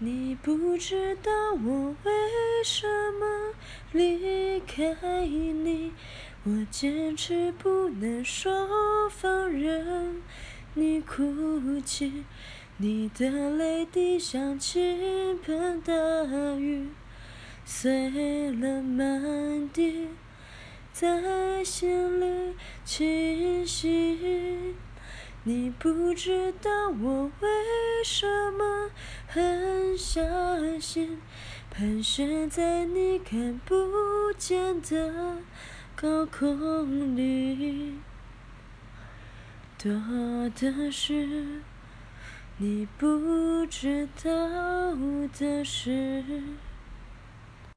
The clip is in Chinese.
你不知道我为什么离开你，我坚持不能说放任你哭泣，你的泪滴像倾盆大雨，碎了满地，在心里清晰。你不知道我为什么狠下心，盘旋在你看不见的高空里，多的是你不知道的事。